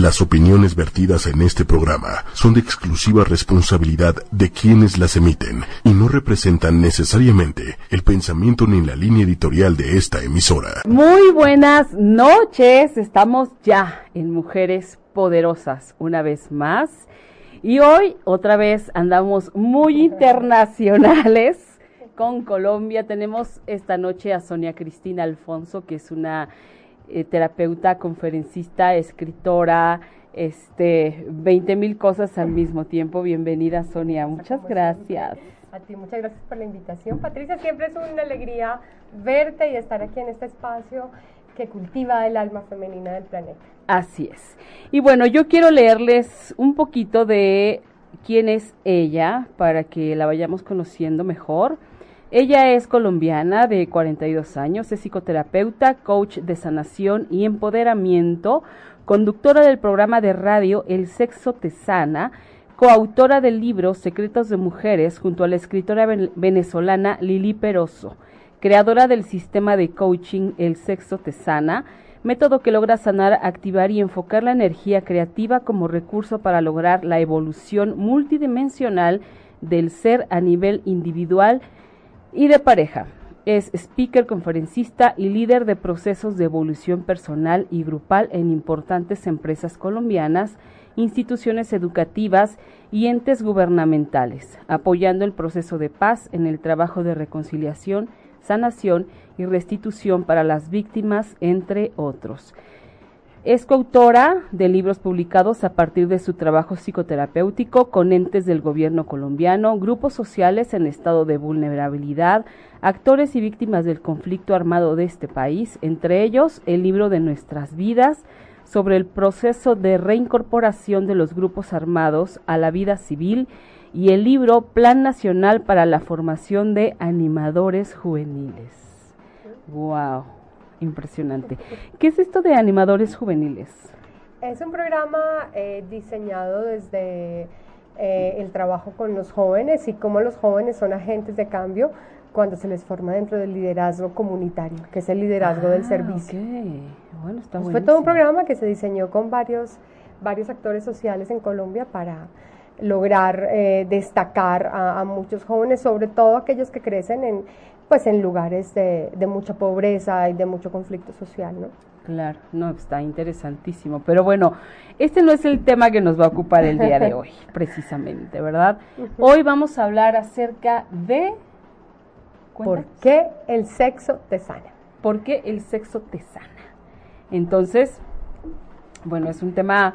Las opiniones vertidas en este programa son de exclusiva responsabilidad de quienes las emiten y no representan necesariamente el pensamiento ni la línea editorial de esta emisora. Muy buenas noches, estamos ya en Mujeres Poderosas una vez más y hoy otra vez andamos muy internacionales con Colombia. Tenemos esta noche a Sonia Cristina Alfonso, que es una eh, terapeuta, conferencista, escritora, este, 20 mil cosas al mismo tiempo. Bienvenida, Sonia. Muchas gracias. A ti, muchas gracias por la invitación. Patricia, siempre es una alegría verte y estar aquí en este espacio que cultiva el alma femenina del planeta. Así es. Y bueno, yo quiero leerles un poquito de quién es ella para que la vayamos conociendo mejor. Ella es colombiana de 42 años, es psicoterapeuta, coach de sanación y empoderamiento, conductora del programa de radio El Sexo Te Sana, coautora del libro Secretos de Mujeres junto a la escritora venezolana Lili Peroso, creadora del sistema de coaching El Sexo Te Sana, método que logra sanar, activar y enfocar la energía creativa como recurso para lograr la evolución multidimensional del ser a nivel individual y de pareja. Es speaker, conferencista y líder de procesos de evolución personal y grupal en importantes empresas colombianas, instituciones educativas y entes gubernamentales, apoyando el proceso de paz en el trabajo de reconciliación, sanación y restitución para las víctimas, entre otros. Es coautora de libros publicados a partir de su trabajo psicoterapéutico con entes del gobierno colombiano, grupos sociales en estado de vulnerabilidad, actores y víctimas del conflicto armado de este país, entre ellos el libro de nuestras vidas sobre el proceso de reincorporación de los grupos armados a la vida civil y el libro Plan Nacional para la Formación de Animadores Juveniles. Wow impresionante. ¿Qué es esto de animadores juveniles? Es un programa eh, diseñado desde eh, el trabajo con los jóvenes y cómo los jóvenes son agentes de cambio cuando se les forma dentro del liderazgo comunitario, que es el liderazgo del ah, servicio. Bueno, está pues fue todo un programa que se diseñó con varios, varios actores sociales en Colombia para lograr eh, destacar a, muchos jóvenes, sobre todo aquellos que crecen en, pues en lugares de, mucha pobreza y de mucho conflicto social, ¿no? Claro, no, está interesantísimo. Pero bueno, este no es el tema que nos va a ocupar el día de hoy, precisamente, ¿verdad? Hoy vamos a hablar acerca de... ¿Por qué el sexo te sana? ¿Por qué el sexo te sana? Entonces, bueno, es un tema,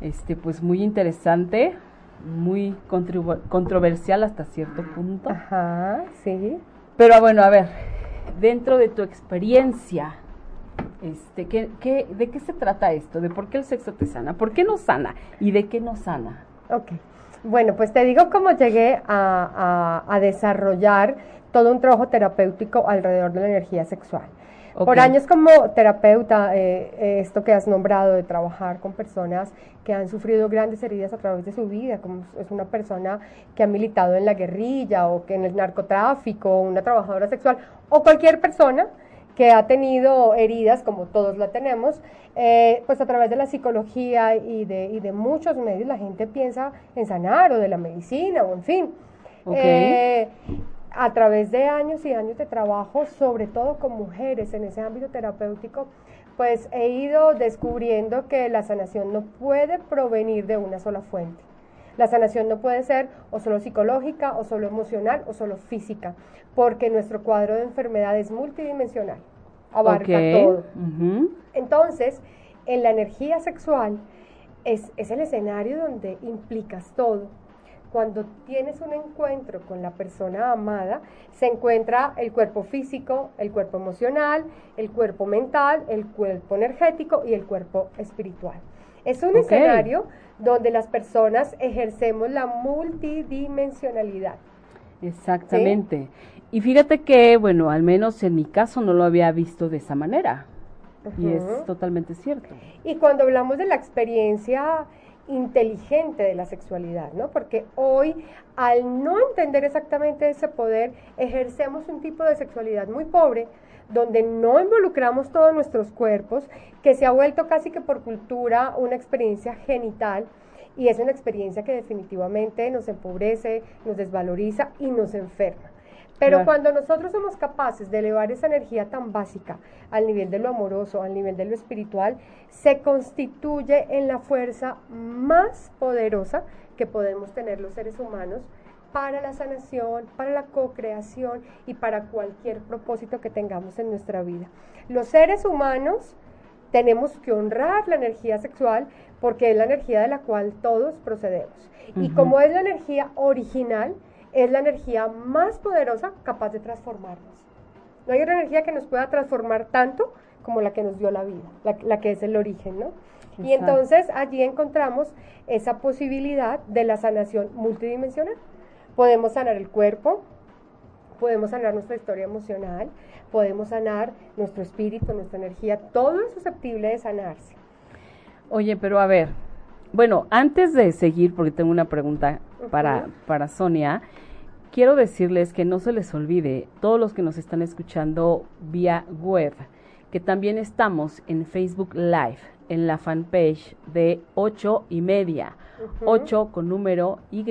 este, pues muy interesante, muy controversial hasta cierto punto. Ajá, sí. Pero bueno, a ver, dentro de tu experiencia, este, ¿qué, qué, de qué se trata esto? ¿De por qué el sexo te sana? ¿Por qué no sana? ¿Y de qué no sana? Ok. Bueno, pues te digo cómo llegué a, a, desarrollar todo un trabajo terapéutico alrededor de la energía sexual. Por años como terapeuta, eh, eh, esto que has nombrado de trabajar con personas que han sufrido grandes heridas a través de su vida, como es una persona que ha militado en la guerrilla o que en el narcotráfico, una trabajadora sexual o cualquier persona que ha tenido heridas, como todos la tenemos, eh, pues a través de la psicología y de, y de muchos medios la gente piensa en sanar o de la medicina o en fin. Okay a través de años y años de trabajo, sobre todo con mujeres en ese ámbito terapéutico, pues he ido descubriendo que la sanación no puede provenir de una sola fuente. La sanación no puede ser o solo psicológica, o solo emocional, o solo física, porque nuestro cuadro de enfermedad es multidimensional, abarca todo. Entonces, en la energía sexual es, es el escenario donde implicas todo cuando tienes un encuentro con la persona amada, se encuentra el cuerpo físico, el cuerpo emocional, el cuerpo mental, el cuerpo energético y el cuerpo espiritual. Es un escenario donde las personas ejercemos la multidimensionalidad. Exactamente. Y fíjate que, bueno, al menos en mi caso no lo había visto de esa manera. Y es totalmente cierto. Y cuando hablamos de la experiencia inteligente de la sexualidad, ¿no? Porque hoy, al no entender exactamente ese poder, ejercemos un tipo de sexualidad muy pobre, donde no involucramos todos nuestros cuerpos, que se ha vuelto casi que por cultura una experiencia genital y es una experiencia que definitivamente nos empobrece, nos desvaloriza y nos enferma. Pero cuando nosotros somos capaces de elevar esa energía tan básica al nivel de lo amoroso, al nivel de lo espiritual, se constituye en la fuerza más poderosa que podemos tener los seres humanos para la sanación, para la co-creación y para cualquier propósito que tengamos en nuestra vida. Los seres humanos tenemos que honrar la energía sexual porque es la energía de la cual todos procedemos. Y como es la energía original, es la energía más poderosa capaz de transformarnos. No hay otra energía que nos pueda transformar tanto como la que nos dio la vida, la, que es el origen, ¿no? Y entonces allí encontramos esa posibilidad de la sanación multidimensional. Podemos sanar el cuerpo, podemos sanar nuestra historia emocional, podemos sanar nuestro espíritu, nuestra energía, todo es susceptible de sanarse. Oye, pero a ver, bueno, antes de seguir, porque tengo una pregunta para, para Sonia, quiero decirles que no se les olvide, todos los que nos están escuchando vía web, que también estamos en Facebook Live, en la fanpage de ocho y media, ocho con número Y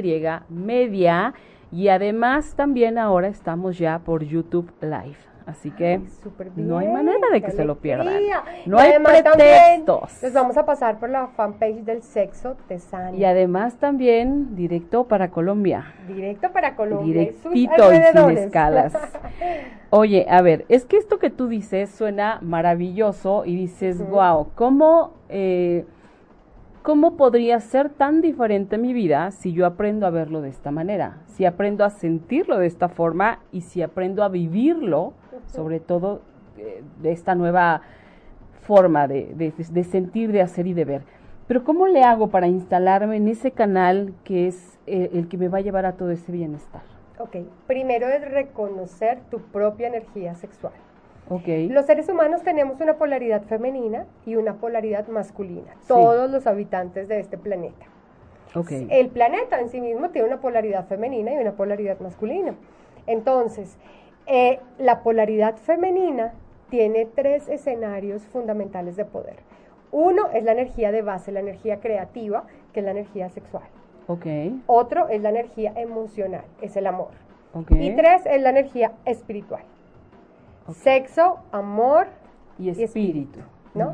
media, y además también ahora estamos ya por YouTube Live. Así que no hay manera de que se lo pierdan. No hay pretextos. Les vamos a pasar por la fanpage del sexo de Sani. Y además también directo para Colombia. Directo para Colombia. Directito y sin escalas. Oye, a ver, es que esto que tú dices suena maravilloso y dices, wow, ¿cómo... Eh, ¿Cómo podría ser tan diferente mi vida si yo aprendo a verlo de esta manera? Si aprendo a sentirlo de esta forma y si aprendo a vivirlo sobre todo eh, de esta nueva forma de, sentir, de hacer y de ver. Pero ¿cómo le hago para instalarme en ese canal que es eh, el que me va a llevar a todo ese bienestar? Ok, primero es reconocer tu propia energía sexual. Okay. Los seres humanos tenemos una polaridad femenina y una polaridad masculina, todos los habitantes de este planeta. Okay. El planeta en sí mismo tiene una polaridad femenina y una polaridad masculina. Entonces, eh, la polaridad femenina tiene tres escenarios fundamentales de poder. Uno es la energía de base, la energía creativa, que es la energía sexual. Okay. Otro es la energía emocional, es el amor. Y tres es la energía espiritual. Sexo, amor y espíritu. ¿no?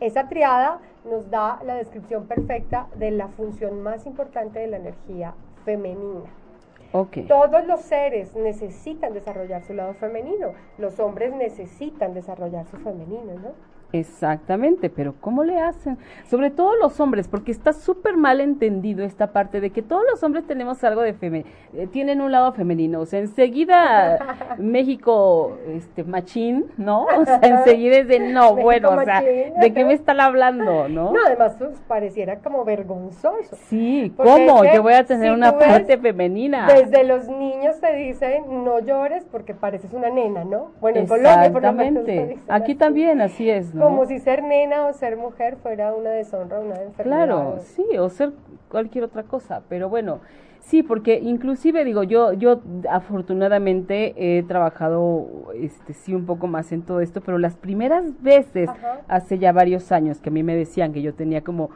Esa triada nos da la descripción perfecta de la función más importante de la energía femenina. Todos los seres necesitan desarrollar su lado femenino. Los hombres necesitan desarrollar su femenino, ¿no? Exactamente, pero ¿cómo le hacen? Sobre todo los hombres, porque está súper mal entendido esta parte de que todos los hombres tenemos algo de femenino, eh, tienen un lado femenino, o sea, enseguida México, este, machín, ¿no? O sea, enseguida es de, no, bueno, o sea, ¿de qué me están hablando, no? No, además pues, pareciera como vergonzoso. Sí, ¿cómo? Yo voy a tener una parte femenina. Desde los niños te dicen, no llores porque pareces una nena, ¿no? Bueno, en Colombia, por Aquí también, así es, ¿no? Como si ser nena o ser mujer fuera una deshonra, una enfermedad. Claro, sí, o ser cualquier otra cosa, pero bueno, sí, porque inclusive digo, yo yo afortunadamente he trabajado este sí un poco más en todo esto, pero las primeras veces hace ya varios años que a mí me decían que yo tenía como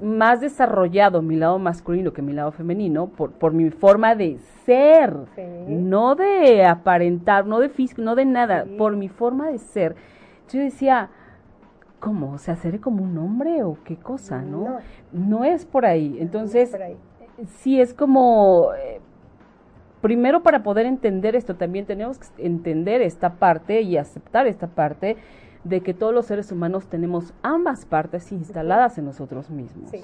más desarrollado mi lado masculino que mi lado femenino por, por mi forma de ser, no de aparentar, no de físico, no de nada, por mi forma de ser. Yo decía, ¿cómo? ¿Se hacer como un hombre o qué cosa, no? No, es por ahí. Entonces, sí es como, eh, primero para poder entender esto, también tenemos que entender esta parte y aceptar esta parte de que todos los seres humanos tenemos ambas partes instaladas en nosotros mismos. Sí.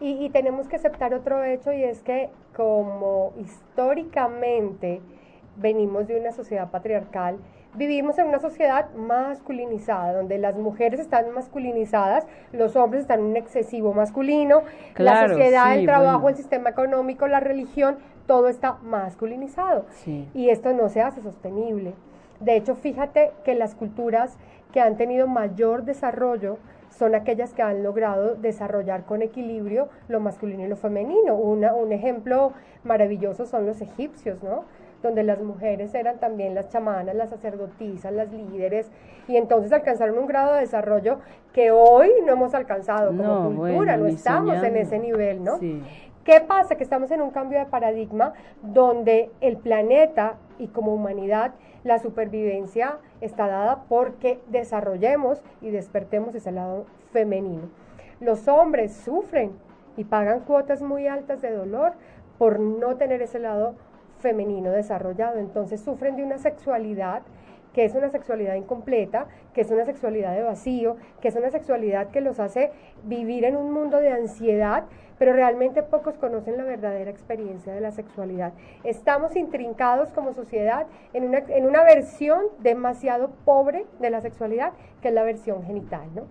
Y, y tenemos que aceptar otro hecho y es que como históricamente venimos de una sociedad patriarcal, vivimos en una sociedad masculinizada, donde las mujeres están masculinizadas, los hombres están en un excesivo masculino, la sociedad, el trabajo, el sistema económico, la religión, todo está masculinizado. Y esto no se hace sostenible. De hecho, fíjate que las culturas que han tenido mayor desarrollo son aquellas que han logrado desarrollar con equilibrio lo masculino y lo femenino. Una, un ejemplo maravilloso son los egipcios, ¿no? Donde las mujeres eran también las chamanas, las sacerdotisas, las líderes, y entonces alcanzaron un grado de desarrollo que hoy no hemos alcanzado como cultura, no estamos en ese nivel, ¿no? ¿Qué pasa? Que estamos en un cambio de paradigma donde el planeta y como humanidad la supervivencia está dada porque desarrollemos y despertemos ese lado femenino. Los hombres sufren y pagan cuotas muy altas de dolor por no tener ese lado femenino desarrollado. Entonces sufren de una sexualidad que es una sexualidad incompleta, que es una sexualidad de vacío, que es una sexualidad que los hace vivir en un mundo de ansiedad, pero realmente pocos conocen la verdadera experiencia de la sexualidad. Estamos intrincados como sociedad en una, en una versión demasiado pobre de la sexualidad, que es la versión genital, ¿no?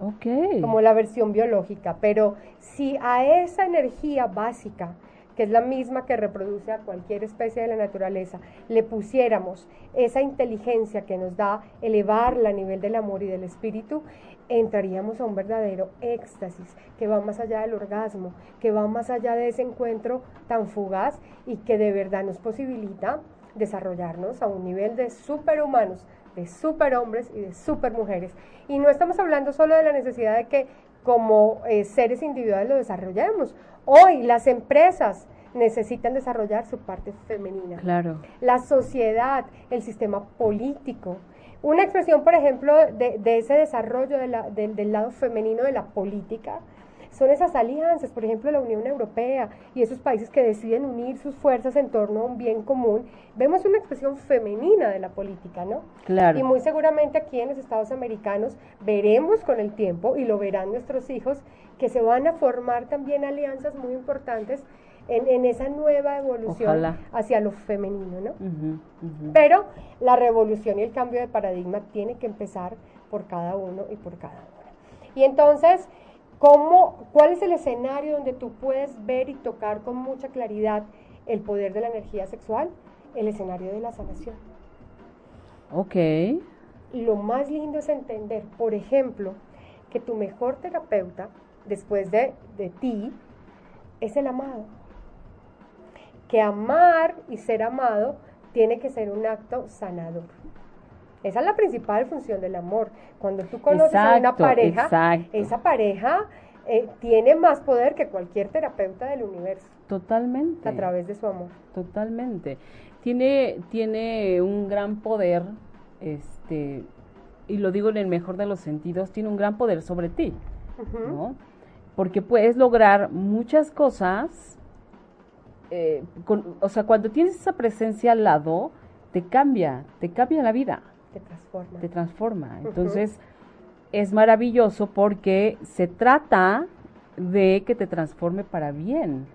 Ok. Como la versión biológica, pero si a esa energía básica, que es la misma que reproduce a cualquier especie de la naturaleza, le pusiéramos esa inteligencia que nos da elevarla a nivel del amor y del espíritu, entraríamos a un verdadero éxtasis que va más allá del orgasmo, que va más allá de ese encuentro tan fugaz y que de verdad nos posibilita desarrollarnos a un nivel de superhumanos, de superhombres y de supermujeres. Y no estamos hablando solo de la necesidad de que como eh, seres individuales lo desarrollemos. Hoy las empresas necesitan desarrollar su parte femenina. Claro. La sociedad, el sistema político. Una expresión, por ejemplo, de, ese desarrollo del lado femenino de la política son esas alianzas, por ejemplo, la Unión Europea y esos países que deciden unir sus fuerzas en torno a un bien común. Vemos una expresión femenina de la política, ¿no? Claro. Y muy seguramente aquí en los Estados americanos veremos con el tiempo, y lo verán nuestros hijos, que se van a formar también alianzas muy importantes en, esa nueva evolución hacia lo femenino, ¿no? Pero la revolución y el cambio de paradigma tiene que empezar por cada uno y por cada una. Y entonces, ¿cómo, ¿cuál es el escenario donde tú puedes ver y tocar con mucha claridad el poder de la energía sexual? El escenario de la sanación. Ok. Lo más lindo es entender, por ejemplo, que tu mejor terapeuta, después de, de ti, es el amado que amar y ser amado tiene que ser un acto sanador. Esa es la principal función del amor. Cuando tú conoces a una pareja, esa pareja eh, tiene más poder que cualquier terapeuta del universo. Totalmente. A través de su amor. Totalmente. Tiene, tiene un gran poder, este, y lo digo en el mejor de los sentidos, tiene un gran poder sobre ti, ¿no? Porque puedes lograr muchas cosas eh, o sea, cuando tienes esa presencia al lado, te cambia, te cambia la vida. Te transforma. Te transforma. Entonces, es maravilloso porque se trata de que te transforme para bien.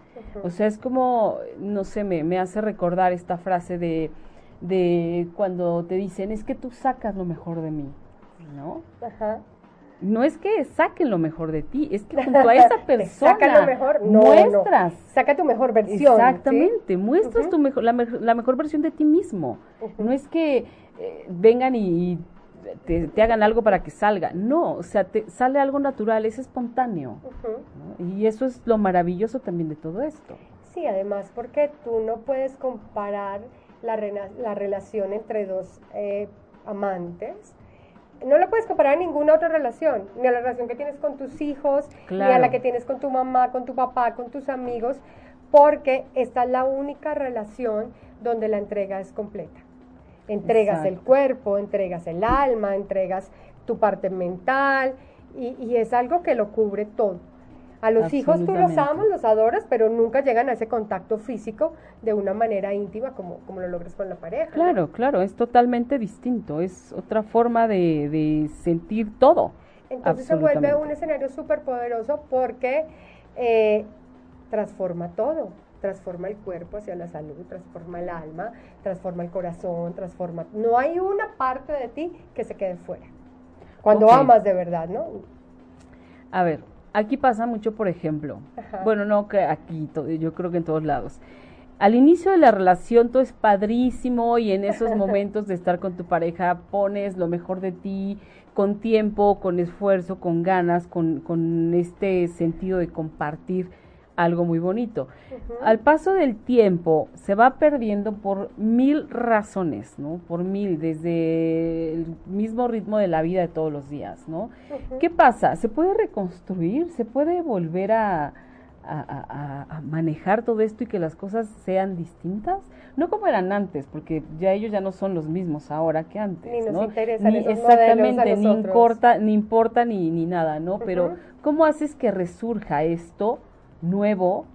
O sea, es como, no sé, me, me hace recordar esta frase de, de cuando te dicen, es que tú sacas lo mejor de mí, ¿no? Ajá no es que saquen lo mejor de ti, es que junto a esa persona saca lo mejor, muestras. Saca tu mejor versión. Exactamente, muestras tu mejor, la, mejor versión de ti mismo. No es que eh, vengan y, te, hagan algo para que salga. No, o sea, te sale algo natural, es espontáneo. Y eso es lo maravilloso también de todo esto. Sí, además porque tú no puedes comparar la, la relación entre dos eh, amantes no lo puedes comparar a ninguna otra relación, ni a la relación que tienes con tus hijos, ni a la que tienes con tu mamá, con tu papá, con tus amigos, porque esta es la única relación donde la entrega es completa. Entregas el cuerpo, entregas el alma, entregas tu parte mental y, y es algo que lo cubre todo. A los hijos tú los amas, los adoras, pero nunca llegan a ese contacto físico de una manera íntima como, como lo logras con la pareja. Claro, claro, es totalmente distinto, es otra forma de, de sentir todo. Entonces se vuelve un escenario súper poderoso porque eh, transforma todo, transforma el cuerpo hacia la salud, transforma el alma, transforma el corazón, transforma... No hay una parte de ti que se quede fuera. Cuando amas de verdad, ¿no? A ver, Aquí pasa mucho, por ejemplo, bueno, no que aquí, yo creo que en todos lados. Al inicio de la relación todo es padrísimo y en esos momentos de estar con tu pareja pones lo mejor de ti, con tiempo, con esfuerzo, con ganas, con, con este sentido de compartir algo muy bonito. Al paso del tiempo se va perdiendo por mil razones, ¿no? Por mil, desde el mismo ritmo de la vida de todos los días, ¿no? ¿Qué pasa? ¿Se puede reconstruir? ¿Se puede volver a, a, manejar todo esto y que las cosas sean distintas? No como eran antes, porque ya ellos ya no son los mismos ahora que antes. Ni nos ¿no? interesan Exactamente, ni importa, ni importa ni, ni nada, ¿no? Pero ¿cómo haces que resurja esto? Nuevo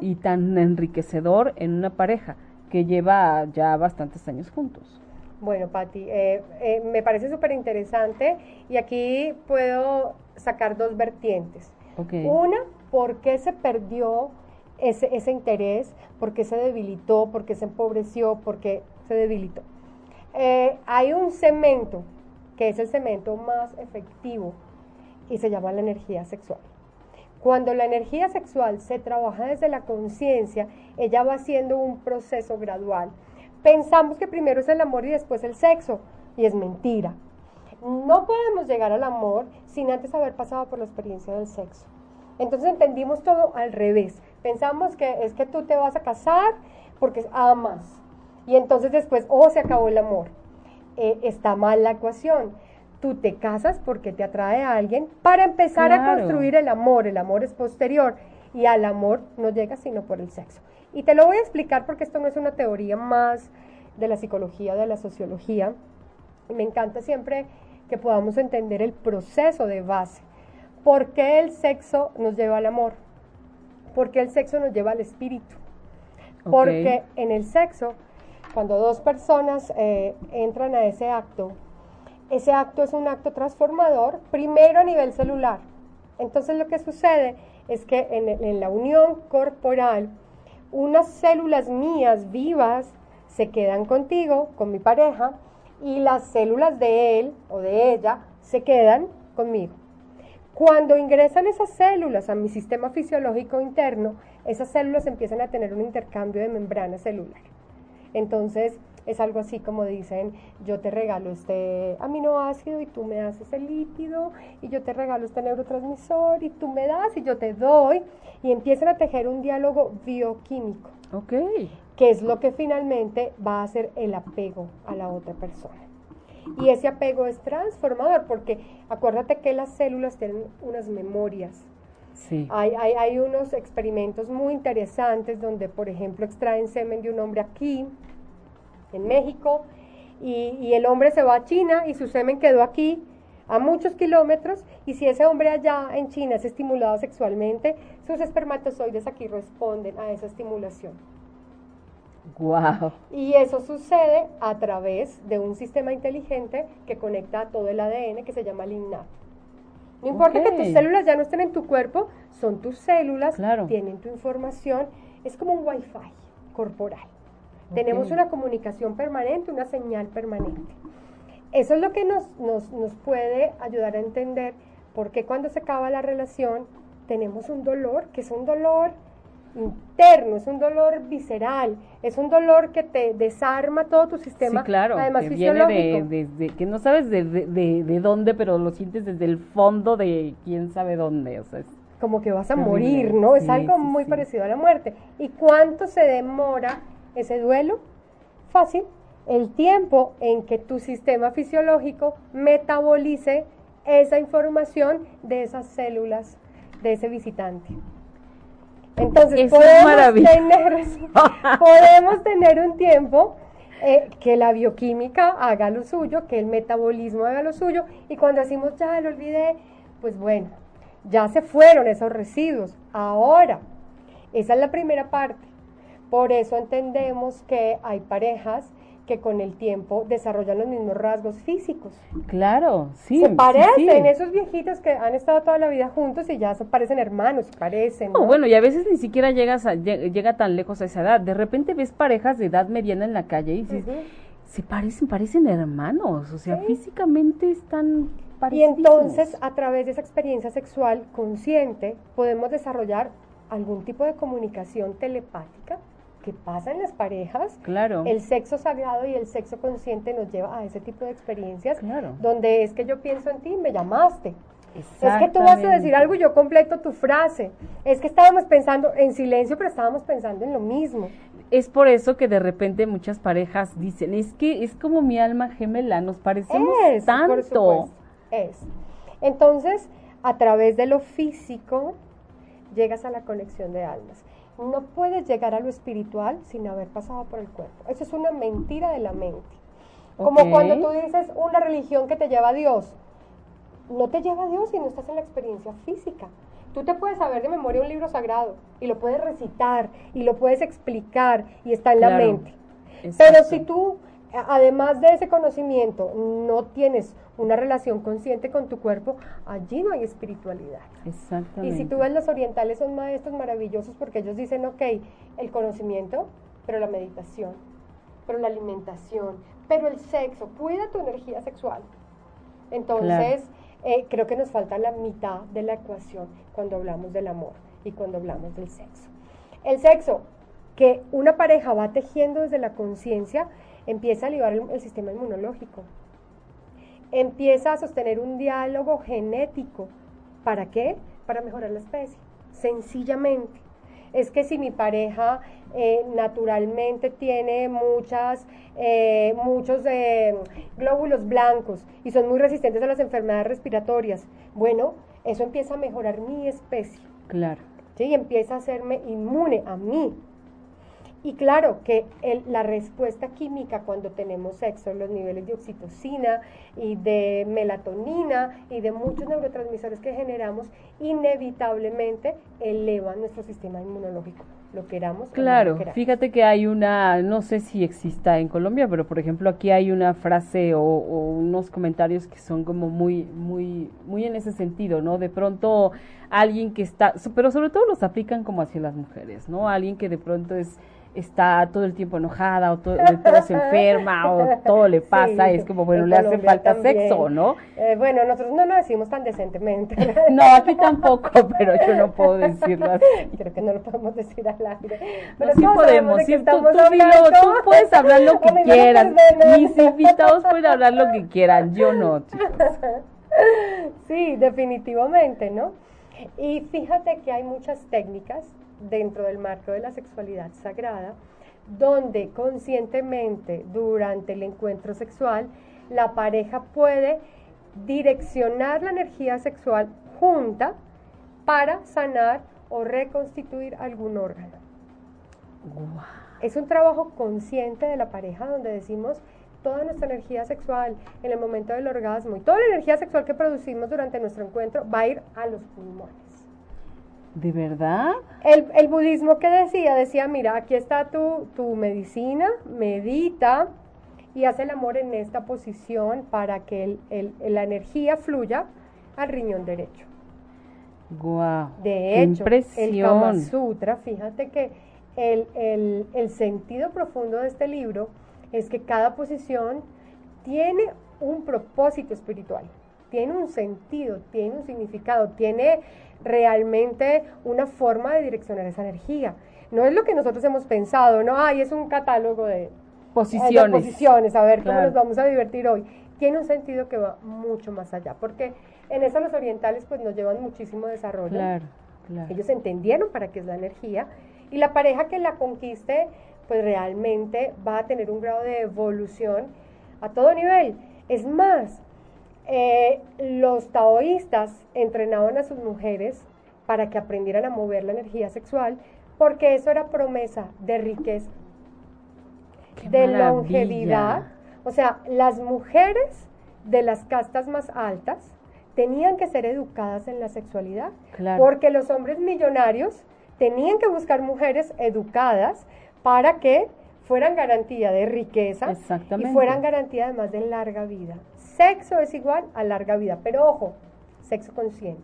y tan enriquecedor en una pareja que lleva ya bastantes años juntos. Bueno, Patti, eh, eh, me parece súper interesante y aquí puedo sacar dos vertientes. Una, ¿por qué se perdió ese, ese interés? ¿Por qué se debilitó? ¿Por qué se empobreció? ¿Por qué se debilitó? Eh, hay un cemento, que es el cemento más efectivo y se llama la energía sexual. Cuando la energía sexual se trabaja desde la conciencia, ella va haciendo un proceso gradual. Pensamos que primero es el amor y después el sexo, y es mentira. No podemos llegar al amor sin antes haber pasado por la experiencia del sexo. Entonces entendimos todo al revés. Pensamos que es que tú te vas a casar porque amas. Y entonces después, oh, se acabó el amor. Eh, está mal la ecuación tú te casas porque te atrae a alguien para empezar a construir el amor. El amor es posterior y al amor no llega sino por el sexo. Y te lo voy a explicar porque esto no es una teoría más de la psicología, de la sociología. Me encanta siempre que podamos entender el proceso de base. ¿Por qué el sexo nos lleva al amor? ¿Por qué el sexo nos lleva al espíritu? Porque en el sexo, cuando dos personas eh, entran a ese acto, ese acto es un acto transformador, primero a nivel celular. Entonces lo que sucede es que en, la unión corporal, unas células mías vivas se quedan contigo, con mi pareja, y las células de él o de ella se quedan conmigo. Cuando ingresan esas células a mi sistema fisiológico interno, esas células empiezan a tener un intercambio de membrana celular. Entonces, es algo así como dicen, yo te regalo este aminoácido y tú me das ese lípido, y yo te regalo este neurotransmisor y tú me das y yo te doy, y empiezan a tejer un diálogo bioquímico. Ok. Que es lo que finalmente va a hacer el apego a la otra persona. Y ese apego es transformador porque acuérdate que las células tienen unas memorias. Sí. Hay, hay, hay, unos experimentos muy interesantes donde, por ejemplo, extraen semen de un hombre aquí, en México, y, el hombre se va a China y su semen quedó aquí a muchos kilómetros y si ese hombre allá en China es estimulado sexualmente, sus espermatozoides aquí responden a esa estimulación. Wow. Y eso sucede a través de un sistema inteligente que conecta a todo el ADN que se llama LINAT. No importa que tus células ya no estén en tu cuerpo, son tus células, tienen tu información, es como un wifi corporal. Tenemos una comunicación permanente, una señal permanente. Eso es lo que nos, nos, nos puede ayudar a entender por qué cuando se acaba la relación tenemos un dolor, que es un dolor interno, es un dolor visceral, es un dolor que te desarma todo tu sistema, sí, claro, además que Viene de, que no sabes de, de, dónde, pero lo sientes desde el fondo de quién sabe dónde, o sea, es como que vas a morir, ¿no? es algo muy parecido a la muerte. ¿Y cuánto se demora ese duelo? Fácil, el tiempo en que tu sistema fisiológico metabolice esa información de esas células de ese visitante. Entonces podemos tener, podemos tener un tiempo eh, que la bioquímica haga lo suyo, que el metabolismo haga lo suyo, y cuando decimos ya lo olvidé, pues bueno, ya se fueron esos residuos. Ahora, esa es la primera parte. Por eso entendemos que hay parejas que con el tiempo desarrollan los mismos rasgos físicos. Claro, sí. Se parecen, esos viejitos que han estado toda la vida juntos y ya se parecen hermanos, parecen. ¿no? bueno, y a veces ni siquiera llegas a, llega tan lejos a esa edad. De repente ves parejas de edad mediana en la calle y dices, se parecen, parecen hermanos, o sea, físicamente están parecidos. Y entonces, a través de esa experiencia sexual consciente, podemos desarrollar algún tipo de comunicación telepática que pasa en las parejas. Claro. El sexo sagrado y el sexo consciente nos lleva a ese tipo de experiencias. Claro. Donde es que yo pienso en ti, me llamaste. Es que tú vas a decir algo y yo completo tu frase. Es que estábamos pensando en silencio, pero estábamos pensando en lo mismo. Es por eso que de repente muchas parejas dicen, es que es como mi alma gemela, nos parecemos tanto. es. Entonces, a través de lo físico, llegas a la conexión de almas. No puedes llegar a lo espiritual sin haber pasado por el cuerpo. Eso es una mentira de la mente. Como cuando tú dices una religión que te lleva a Dios. No te lleva a Dios si no estás en la experiencia física. Tú te puedes saber de memoria un libro sagrado y lo puedes recitar y lo puedes explicar y está en la mente. Pero si tú, además de ese conocimiento, no tienes una relación consciente con tu cuerpo, allí no hay espiritualidad. Exactamente. Y si tú ves los orientales son maestros maravillosos porque ellos dicen, ok, el conocimiento, pero la meditación, pero la alimentación, pero el sexo, cuida tu energía sexual. Entonces, eh, creo que nos falta la mitad de la ecuación cuando hablamos del amor y cuando hablamos del sexo. El sexo, que una pareja va tejiendo desde la conciencia, empieza a elevar el sistema inmunológico empieza a sostener un diálogo genético. ¿Para qué? Para mejorar la especie, sencillamente. Es que si mi pareja eh, naturalmente tiene muchas, eh, muchos eh, glóbulos blancos y son muy resistentes a las enfermedades respiratorias, bueno, eso empieza a mejorar mi especie. Claro. ¿sí? Y empieza a hacerme inmune a mí, y claro que la respuesta química cuando tenemos sexo, los niveles de oxitocina y de melatonina y de muchos neurotransmisores que generamos, inevitablemente elevan nuestro sistema inmunológico, lo queramos. Claro, fíjate que hay una, no sé si exista en Colombia, pero por ejemplo aquí hay una frase o, o unos comentarios que son como muy, muy, muy en ese sentido, ¿no? De pronto alguien que está, pero sobre todo los aplican como hacia las mujeres, ¿no? Alguien que de pronto es está todo el tiempo enojada o todo, se enferma o todo le pasa, es como, bueno, le hace falta sexo, ¿no? Eh, bueno, nosotros no lo decimos tan decentemente. no, aquí tampoco, pero yo no puedo decirlo así. Creo que no lo podemos decir al aire. Pero sí podemos, sí, tú, tú, puedes hablar lo que quieras, mis invitados pueden hablar lo que quieran, yo no, Sí, definitivamente, ¿no? Y fíjate que hay muchas técnicas dentro del marco de la sexualidad sagrada, donde conscientemente durante el encuentro sexual la pareja puede direccionar la energía sexual junta para sanar o reconstituir algún órgano. Es un trabajo consciente de la pareja donde decimos toda nuestra energía sexual en el momento del orgasmo y toda la energía sexual que producimos durante nuestro encuentro va a ir a los pulmones. ¿De verdad? El, budismo que decía, decía, mira, aquí está tu, tu medicina, medita y haz el amor en esta posición para que el, la energía fluya al riñón derecho. Guau. de hecho, el Kama Sutra, fíjate que el, el sentido profundo de este libro es que cada posición tiene un propósito espiritual, tiene un sentido, tiene un significado, tiene realmente una forma de direccionar esa energía. No es lo que nosotros hemos pensado, no, ay, es un catálogo de posiciones, posiciones a ver cómo nos vamos a divertir hoy. Tiene un sentido que va mucho más allá, porque en eso los orientales pues nos llevan muchísimo desarrollo. Claro, Ellos entendieron para qué es la energía y la pareja que la conquiste pues realmente va a tener un grado de evolución a todo nivel. Es más, eh, los taoístas entrenaban a sus mujeres para que aprendieran a mover la energía sexual, porque eso era promesa de riqueza, de longevidad. O sea, las mujeres de las castas más altas tenían que ser educadas en la sexualidad, porque los hombres millonarios tenían que buscar mujeres educadas para que fueran garantía de riqueza y fueran garantía además de larga vida. Sexo es igual a larga vida, pero ojo, sexo consciente.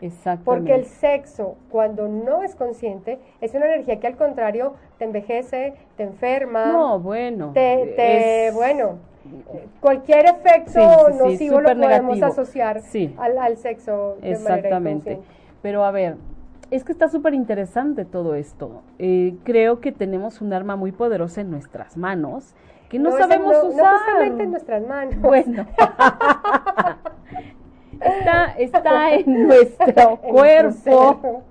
Exactamente. Porque el sexo, cuando no es consciente, es una energía que al contrario te envejece, te enferma. No, bueno. Te, bueno, cualquier efecto nocivo lo podemos asociar al, sexo. De Exactamente. Pero a ver, es que está súper interesante todo esto. Eh, creo que tenemos un arma muy poderosa en nuestras manos que no, sabemos usar. No en nuestras manos. Bueno. Está, está en nuestro cuerpo,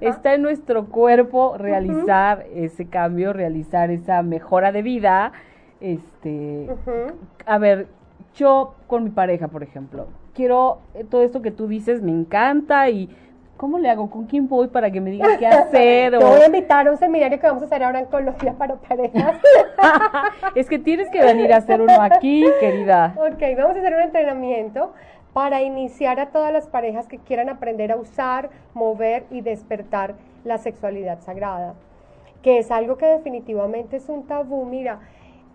está en nuestro cuerpo realizar ese cambio, realizar esa mejora de vida. Este, a ver, yo con mi pareja, por ejemplo, quiero eh, todo esto que tú dices, me encanta y ¿cómo le hago? ¿Con quién voy para que me digan qué hacer? Te voy a invitar a un seminario que vamos a hacer ahora en Colombia para parejas. es que tienes que venir a hacer uno aquí, querida. Ok, vamos a hacer un entrenamiento para iniciar a todas las parejas que quieran aprender a usar, mover y despertar la sexualidad sagrada, que es algo que definitivamente es un tabú. Mira,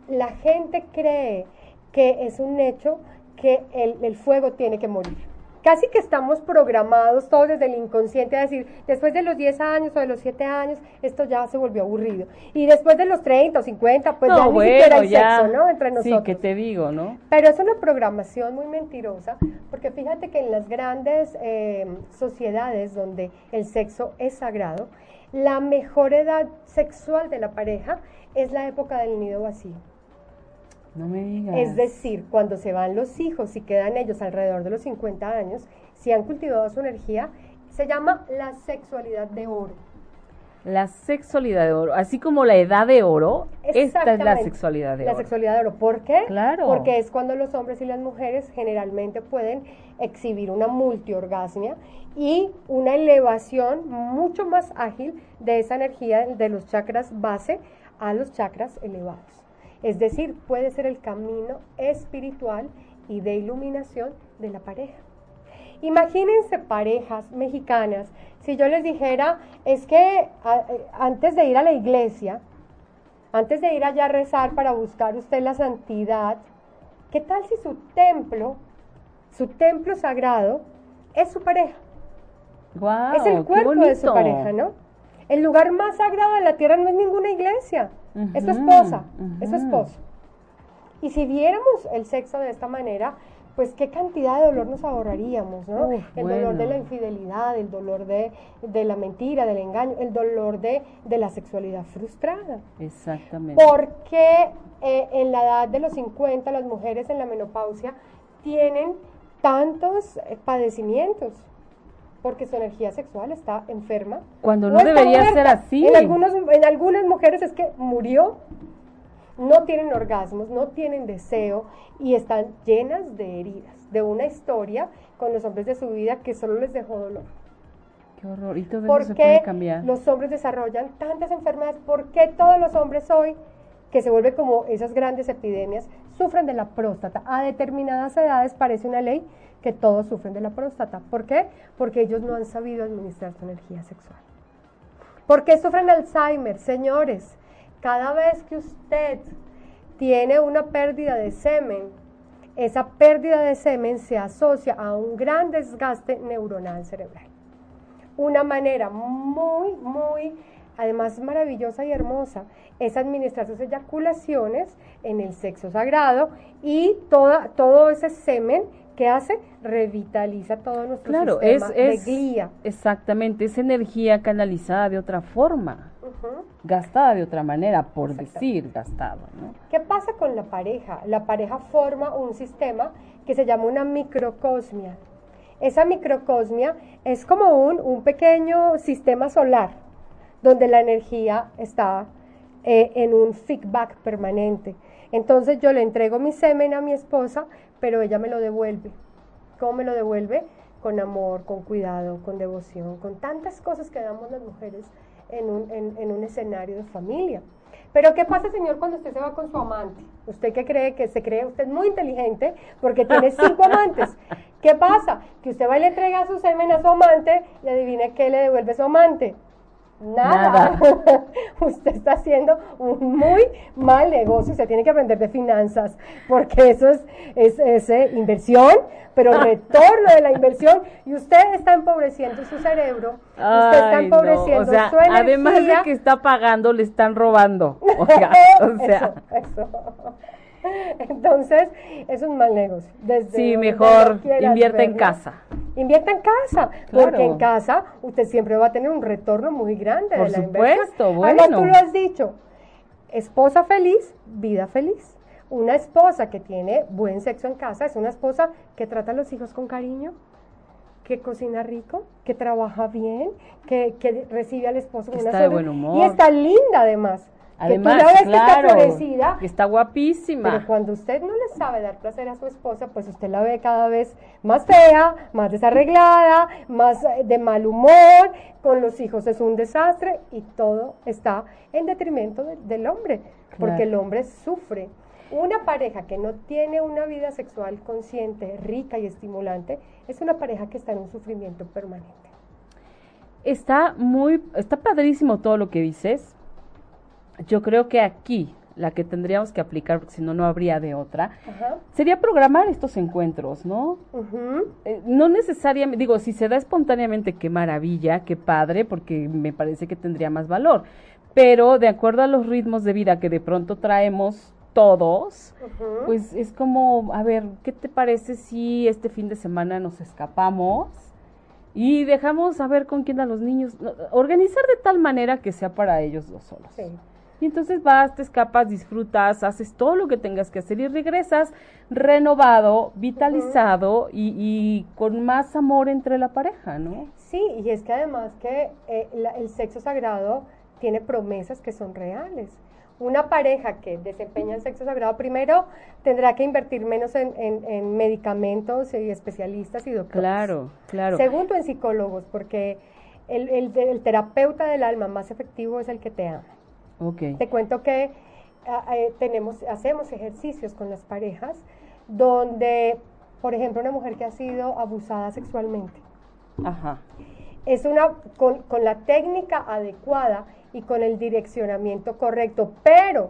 la gente cree que es un hecho que el, fuego tiene que morir. Casi que estamos programados todos desde el inconsciente a decir, después de los 10 años o de los 7 años, esto ya se volvió aburrido. Y después de los 30 o 50, pues ya ni siquiera hay sexo, ¿no? Entre nosotros. Sí, que te digo, ¿no? Pero es una programación muy mentirosa, porque fíjate que en las grandes eh, sociedades donde el sexo es sagrado, la mejor edad sexual de la pareja es la época del nido vacío. No me digas. Es decir, cuando se van los hijos y quedan ellos alrededor de los 50 años, si han cultivado su energía, se llama la sexualidad de oro. La sexualidad de oro, así como la edad de oro, esta es la sexualidad de oro. La sexualidad de oro, ¿por qué? Claro. Porque es cuando los hombres y las mujeres generalmente pueden exhibir una multiorgasmia y una elevación mucho más ágil de esa energía de los chakras base a los chakras elevados. Es decir, puede ser el camino espiritual y de iluminación de la pareja. Imagínense parejas mexicanas, si yo les dijera, es que eh, antes de ir a la iglesia, antes de ir allá a rezar para buscar usted la santidad, ¿qué tal si su templo, su templo sagrado, es su pareja? es el cuerpo de su pareja, ¿no? El lugar más sagrado de la tierra no es ninguna iglesia, es su esposa, es su esposo. Y si viéramos el sexo de esta manera, pues qué cantidad de dolor nos ahorraríamos, ¿no? el dolor de la infidelidad, el dolor de, la mentira, del engaño, el dolor de, la sexualidad frustrada. Exactamente. Porque eh, en la edad de los 50 las mujeres en la menopausia tienen tantos eh, padecimientos? Porque su energía sexual está enferma. Cuando no, debería ser así. En, algunos, en algunas mujeres es que murió, no tienen orgasmos, no tienen deseo y están llenas de heridas, de una historia con los hombres de su vida que solo les dejó dolor. Qué horror, y todo eso se puede cambiar. los hombres desarrollan tantas enfermedades? ¿Por qué todos los hombres hoy, que se vuelve como esas grandes epidemias, sufren de la próstata? A determinadas edades parece una ley que todos sufren de la próstata. ¿Por qué? Porque ellos no han sabido administrar su energía sexual. ¿Por qué sufren Alzheimer? Señores, cada vez que usted tiene una pérdida de semen, esa pérdida de semen se asocia a un gran desgaste neuronal cerebral. Una manera muy, muy, además maravillosa y hermosa, es administrar sus eyaculaciones en el sexo sagrado y toda, todo ese semen ¿Qué hace? Revitaliza todo nuestro claro, sistema es, de guía. Exactamente, es energía canalizada de otra forma, gastada de otra manera, por decir gastado. ¿no? ¿Qué pasa con la pareja? La pareja forma un sistema que se llama una microcosmia. Esa microcosmia es como un, un pequeño sistema solar, donde la energía está eh, en un feedback permanente. Entonces yo le entrego mi semen a mi esposa, pero ella me lo devuelve. ¿Cómo me lo devuelve? Con amor, con cuidado, con devoción, con tantas cosas que damos las mujeres en un, en, un escenario de familia. Pero ¿qué pasa, señor, cuando usted se va con su amante? Usted que cree que se cree usted muy inteligente porque tiene cinco amantes. ¿Qué pasa? Que usted va y le entrega su semen a su amante y adivine qué le devuelve su amante. Nada. Usted está haciendo un muy mal negocio. Usted tiene que aprender de finanzas, porque eso es, es, eh, inversión, pero retorno de la inversión. Y usted está empobreciendo su cerebro. usted está empobreciendo su energía. Además de que está pagando, le están robando. O sea, eso, eso. Entonces, es un mal negocio. Desde sí, mejor invierta en casa. Invierta en casa, porque en casa usted siempre va a tener un retorno muy grande Por de la supuesto, Bueno. Además, tú lo has dicho, esposa feliz, vida feliz. Una esposa que tiene buen sexo en casa es una esposa que trata a los hijos con cariño, que cocina rico, que trabaja bien, que, que recibe al esposo Que con está una de sonrisa, buen humor. Y está linda además. Además, que tú la ves claro, que está florecida, está guapísima. pero cuando usted no le sabe dar placer a su esposa, pues usted la ve cada vez más fea, más desarreglada, más eh, de mal humor, con los hijos es un desastre y todo está en detrimento de- del hombre, porque Claro. el hombre sufre. Una pareja que no tiene una vida sexual consciente, rica y estimulante, es una pareja que está en un sufrimiento permanente. Está muy, está padrísimo todo lo que dices. Yo creo que aquí la que tendríamos que aplicar, porque si no, no habría de otra, Ajá. sería programar estos encuentros, ¿no? Eh, no necesariamente, digo, si se da espontáneamente, qué maravilla, qué padre, porque me parece que tendría más valor. Pero de acuerdo a los ritmos de vida que de pronto traemos todos, pues es como, a ver, ¿qué te parece si este fin de semana nos escapamos y dejamos a ver con quién a los niños? Organizar de tal manera que sea para ellos dos solos. Sí. Y entonces vas, te escapas, disfrutas, haces todo lo que tengas que hacer y regresas renovado, vitalizado y, y con más amor entre la pareja, ¿no? Sí, y es que además que eh, la- el sexo sagrado tiene promesas que son reales. Una pareja que desempeña el sexo sagrado primero tendrá que invertir menos en, en- en medicamentos y especialistas y doctores. Claro, claro. Segundo, en psicólogos, porque el, el- el terapeuta del alma más efectivo es el que te ama. Te cuento que ah, eh, tenemos, hacemos ejercicios con las parejas donde, por ejemplo, una mujer que ha sido abusada sexualmente, Ajá. es una con, con la técnica adecuada y con el direccionamiento correcto, pero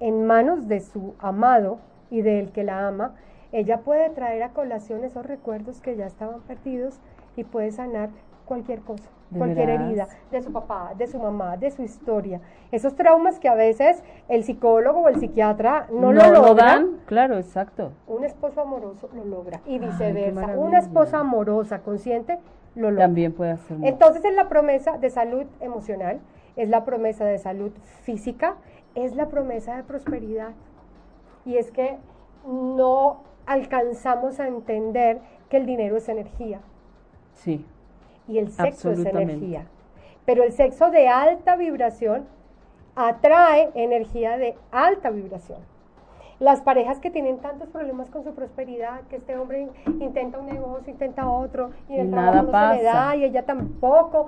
en manos de su amado y del que la ama, ella puede traer a colación esos recuerdos que ya estaban perdidos y puede sanar cualquier cosa, ¿De cualquier veras? herida de su papá, de su mamá, de su historia. Esos traumas que a veces el psicólogo o el psiquiatra no, lo logran, dan, claro, exacto. un esposo amoroso lo logra y viceversa. Una esposa amorosa, consciente, lo logra. También puede hacer. Entonces es la promesa de salud emocional, es la promesa de salud física, es la promesa de prosperidad. Y es que no alcanzamos a entender que el dinero es energía Sí, y el sexo es energía. Pero el sexo de alta vibración atrae energía de alta vibración. Las parejas que tienen tantos problemas con su prosperidad, que este hombre in- intenta un negocio, intenta otro, y el Y trabajo nada no se le pasa. da, y ella tampoco,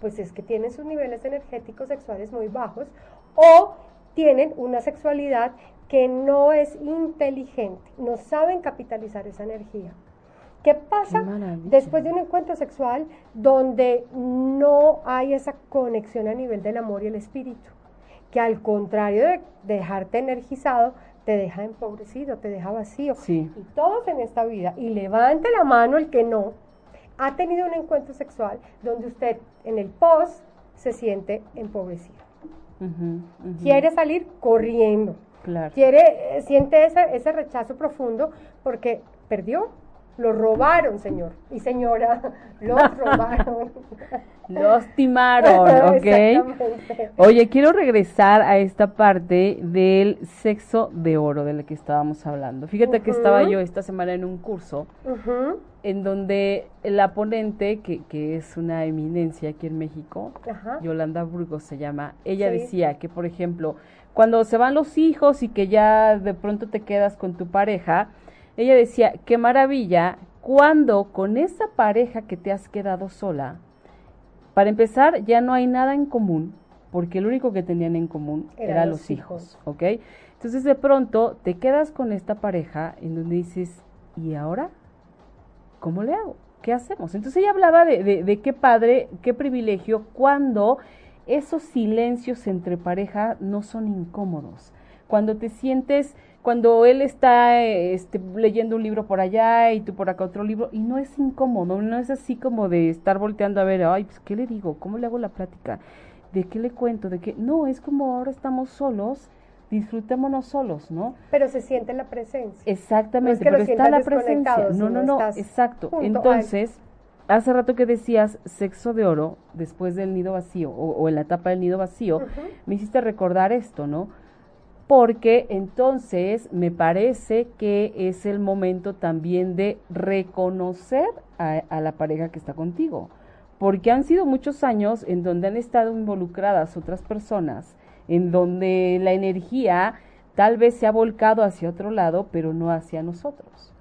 pues es que tienen sus niveles energéticos sexuales muy bajos, o tienen una sexualidad que no es inteligente, no saben capitalizar esa energía. ¿Qué pasa después de un encuentro sexual donde no hay esa conexión a nivel del amor y el espíritu? Que al contrario de dejarte energizado, te deja empobrecido, te deja vacío. Sí. Y todos en esta vida, y levante la mano el que no, ha tenido un encuentro sexual donde usted en el post se siente empobrecido. Quiere salir corriendo Claro. quiere, eh, siente ese, ese rechazo profundo porque perdió, lo robaron, señor y señora, los robaron. Los timaron, ¿ok? Oye, quiero regresar a esta parte del sexo de oro de la que estábamos hablando. Fíjate que estaba yo esta semana en un curso en donde la ponente, que, que es una eminencia aquí en México, Ajá. Yolanda Burgos se llama, ella Sí. decía que, por ejemplo, cuando se van los hijos y que ya de pronto te quedas con tu pareja, ella decía, qué maravilla cuando con esa pareja que te has quedado sola, para empezar, ya no hay nada en común, porque lo único que tenían en común Eran los los hijos, ¿ok? Entonces de pronto te quedas con esta pareja en donde dices, ¿y ahora? ¿Cómo le hago? ¿Qué hacemos? Entonces ella hablaba de, de, de qué padre, qué privilegio cuando esos silencios entre pareja no son incómodos. Cuando te sientes, cuando él está este, leyendo un libro por allá y tú por acá otro libro, y no es incómodo, no es así como de estar volteando a ver, ay, pues, ¿qué le digo? ¿Cómo le hago la plática? ¿De qué le cuento? ¿De qué? No, es como ahora estamos solos, disfrutémonos solos, ¿no? Pero se siente la presencia. Exactamente, que pero está la presencia. No, no, no, exacto. Entonces, hace rato que decías sexo de oro después del nido vacío o, o en la etapa del nido vacío, me hiciste recordar esto, ¿no? Porque entonces me parece que es el momento también de reconocer a, a, la pareja que está contigo, porque han sido muchos años en donde han estado involucradas otras personas, en donde la energía tal vez se ha volcado hacia otro lado, pero no hacia nosotros.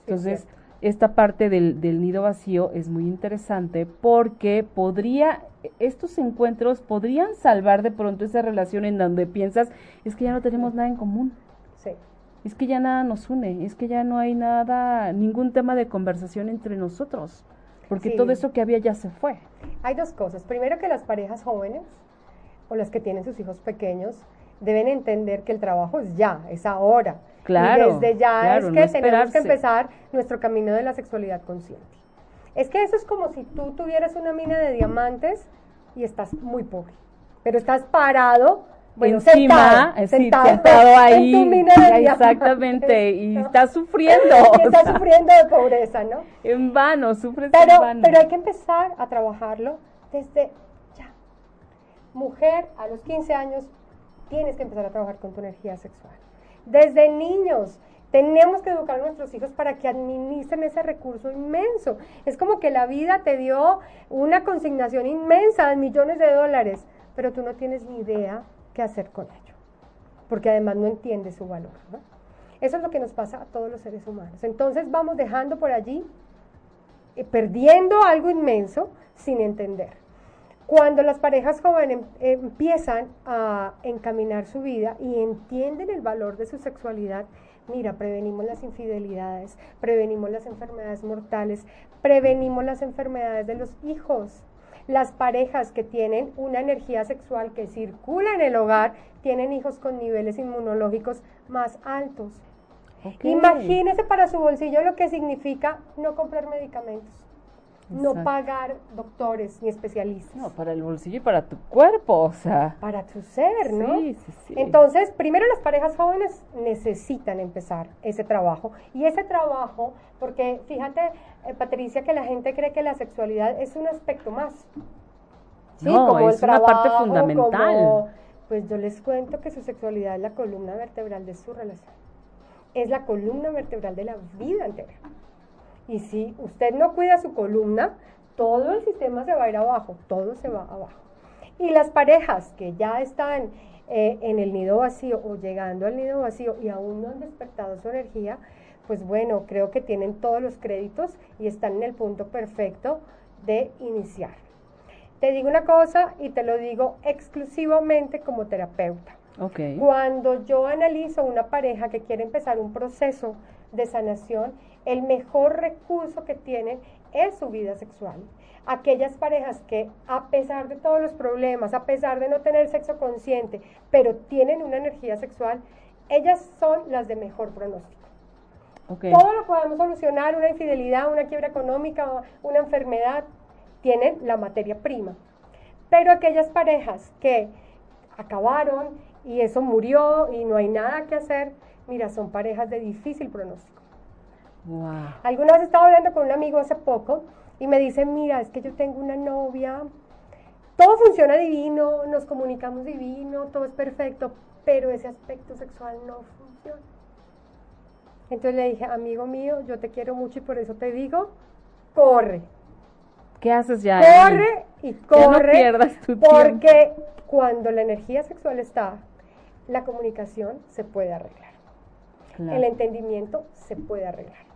Entonces, esta parte del, del, nido vacío es muy interesante porque podría, estos encuentros podrían salvar de pronto esa relación en donde piensas, es que ya no tenemos nada en común. Sí. Es que ya nada nos une, es que ya no hay nada, ningún tema de conversación entre nosotros, porque todo eso que había ya se fue. Hay dos cosas. Primero que las parejas jóvenes o las que tienen sus hijos pequeños deben entender que el trabajo es ya, es ahora. Claro. Y desde ya es que tenemos que empezar nuestro camino de la sexualidad consciente. Es que eso es como si tú tuvieras una mina de diamantes y estás muy pobre, pero estás parado. Bueno, encima, sentado, sentado, sentado ahí, en tu mina de exactamente, y estás sufriendo. y estás sufriendo de pobreza, ¿no? En vano, sufres pero, en vano. Pero hay que empezar a trabajarlo desde ya. Mujer, a los 15 años, tienes que empezar a trabajar con tu energía sexual. Desde niños, tenemos que educar a nuestros hijos para que administren ese recurso inmenso. Es como que la vida te dio una consignación inmensa de millones de dólares, pero tú no tienes ni idea qué hacer con ello, porque además no entiendes su valor. Eso es lo que nos pasa a todos los seres humanos. Entonces vamos dejando por allí, eh, perdiendo algo inmenso sin entender. Cuando las parejas jóvenes em, empiezan a encaminar su vida y entienden el valor de su sexualidad, mira, prevenimos las infidelidades, prevenimos las enfermedades mortales, prevenimos las enfermedades de los hijos. Las parejas que tienen una energía sexual que circula en el hogar tienen hijos con niveles inmunológicos más altos. Imagínese para su bolsillo lo que significa no comprar medicamentos no pagar doctores ni especialistas. No, para el bolsillo y para tu cuerpo, o sea. Para tu ser, ¿no? Sí, sí, sí. Entonces, primero las parejas jóvenes necesitan empezar ese trabajo. Y ese trabajo, porque fíjate, eh, Patricia, que la gente cree que la sexualidad es un aspecto más. Sí, no, como es una parte fundamental. pues yo les cuento que su sexualidad es la columna vertebral de su relación. Es la columna vertebral de la vida entera. Y si usted no cuida su columna, todo el sistema se va a ir abajo, todo se va abajo. Y las parejas que ya están eh, en el nido vacío o llegando al nido vacío y aún no han despertado su energía, pues bueno, creo que tienen todos los créditos y están en el punto perfecto de iniciar. Te digo una cosa y te lo digo exclusivamente como terapeuta. Okay. Cuando yo analizo una pareja que quiere empezar un proceso de sanación, el mejor recurso que tienen es su vida sexual. Aquellas parejas que a pesar de todos los problemas, a pesar de no tener sexo consciente, pero tienen una energía sexual, ellas son las de mejor pronóstico. Todo lo podemos solucionar, una infidelidad, una quiebra económica, una enfermedad, tienen la materia prima. Pero aquellas parejas que acabaron y eso murió y no hay nada que hacer, mira, son parejas de difícil pronóstico. Alguna vez estaba hablando con un amigo hace poco y me dice, mira, es que yo tengo una novia, todo funciona divino, nos comunicamos divino, todo es perfecto, pero ese aspecto sexual no funciona. Entonces le dije, amigo mío, yo te quiero mucho y por eso te digo, corre. ¿Qué haces ya? Corre y corre. pierdas tu porque cuando la energía sexual está, la comunicación se puede arreglar. El entendimiento se puede arreglar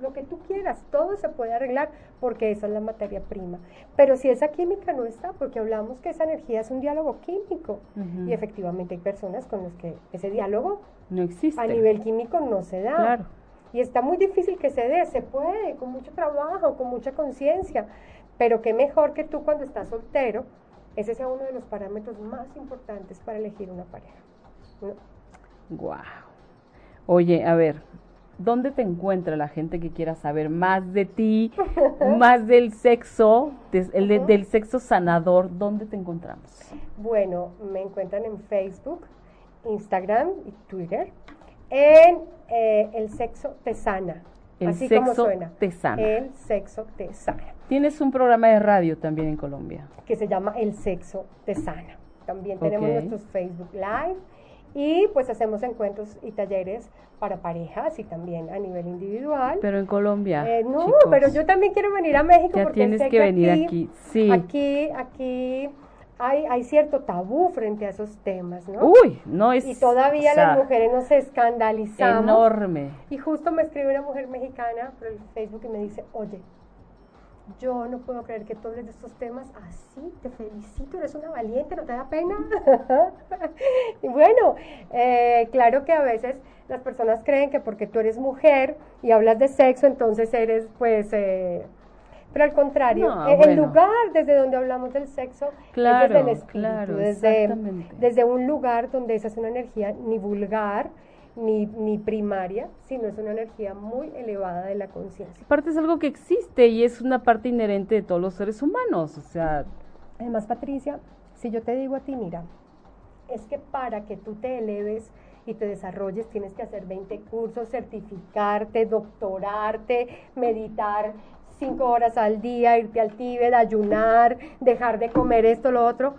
lo que tú quieras, todo se puede arreglar porque esa es la materia prima. Pero si esa química no está, porque hablamos que esa energía es un diálogo químico y efectivamente hay personas con las que ese diálogo no existe. A nivel químico no se da. Claro. Y está muy difícil que se dé, se puede, con mucho trabajo, con mucha conciencia, pero qué mejor que tú cuando estás soltero, ese sea uno de los parámetros más importantes para elegir una pareja. Wow. Oye, a ver, ¿dónde te encuentra la gente que quiera saber más de ti, más del sexo, el del sexo sanador? ¿Dónde te encontramos? Bueno, me encuentran en Facebook, Instagram y Twitter en eh, El Sexo Te Sana. El así sexo como suena. te sana. El Sexo Te Sana. Tienes un programa de radio también en Colombia. Que se llama El Sexo Te Sana. También tenemos nuestros Facebook Live Y pues hacemos encuentros y talleres para parejas y también a nivel individual. Pero en Colombia. Eh, no, pero yo también quiero venir a México ya porque tienes que, venir aquí, Sí. Aquí, aquí hay, hay cierto tabú frente a esos temas, ¿no? Uy, no es. Y todavía las mujeres nos escandalizamos. Enorme. Y justo me escribe una mujer mexicana por el Facebook y me dice, oye, yo no puedo creer que tú hables de estos temas así, te felicito, eres una valiente, ¿no te da pena? y bueno, eh, claro que a veces las personas creen que porque tú eres mujer y hablas de sexo, entonces eres pues... Eh, pero al contrario, el lugar desde donde hablamos del sexo es desde el espíritu, desde, desde un lugar donde esa es una energía ni vulgar, ni, ni primaria, sino es una energía muy elevada de la conciencia. Aparte es algo que existe y es una parte inherente de todos los seres humanos, o sea... Además, Patricia, si yo te digo a ti, mira, es que para que tú te eleves y te desarrolles tienes que hacer 20 cursos, certificarte, doctorarte, meditar cinco horas al día, irte al Tíbet, ayunar, dejar de comer esto, lo otro.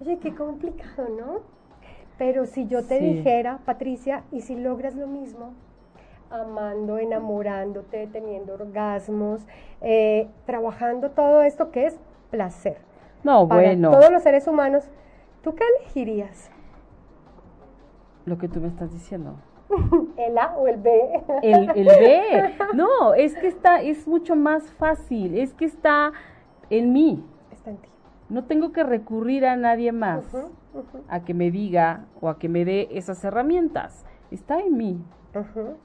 Oye, qué complicado, ¿no? Pero si yo te dijera, Patricia, y si logras lo mismo, amando, enamorándote, teniendo orgasmos, eh, trabajando todo esto que es placer. No, bueno. Todos los seres humanos, ¿tú qué elegirías? Lo que tú me estás diciendo. ¿El A o el B? El, el B. No, es que está, es mucho más fácil, es que está en mí. Está en ti. No tengo que recurrir a nadie más a que me diga o a que me dé esas herramientas. Está en mí.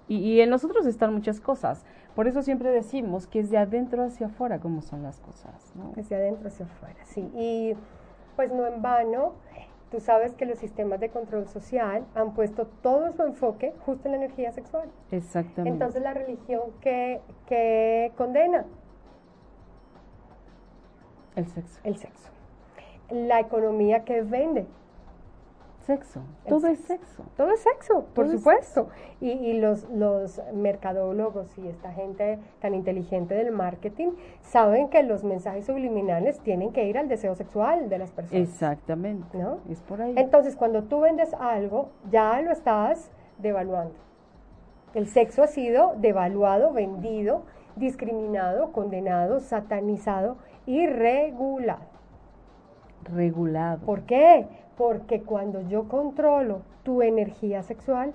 y, en nosotros están muchas cosas. Por eso siempre decimos que es de adentro hacia afuera como son las cosas. ¿no? Es de adentro hacia afuera, sí. Y pues no en vano, tú sabes que los sistemas de control social han puesto todo su enfoque justo en la energía sexual. Exactamente. Entonces la religión que, que condena. El sexo. El sexo la economía que vende. Sexo, todo es sexo. Todo es sexo, por supuesto. Y, y, los, los mercadólogos y esta gente tan inteligente del marketing saben que los mensajes subliminales tienen que ir al deseo sexual de las personas. Exactamente. ¿No? Es por ahí. Entonces, cuando tú vendes algo, ya lo estás devaluando. El sexo ha sido devaluado, vendido, discriminado, condenado, satanizado y regulado regulado. ¿Por qué? Porque cuando yo controlo tu energía sexual,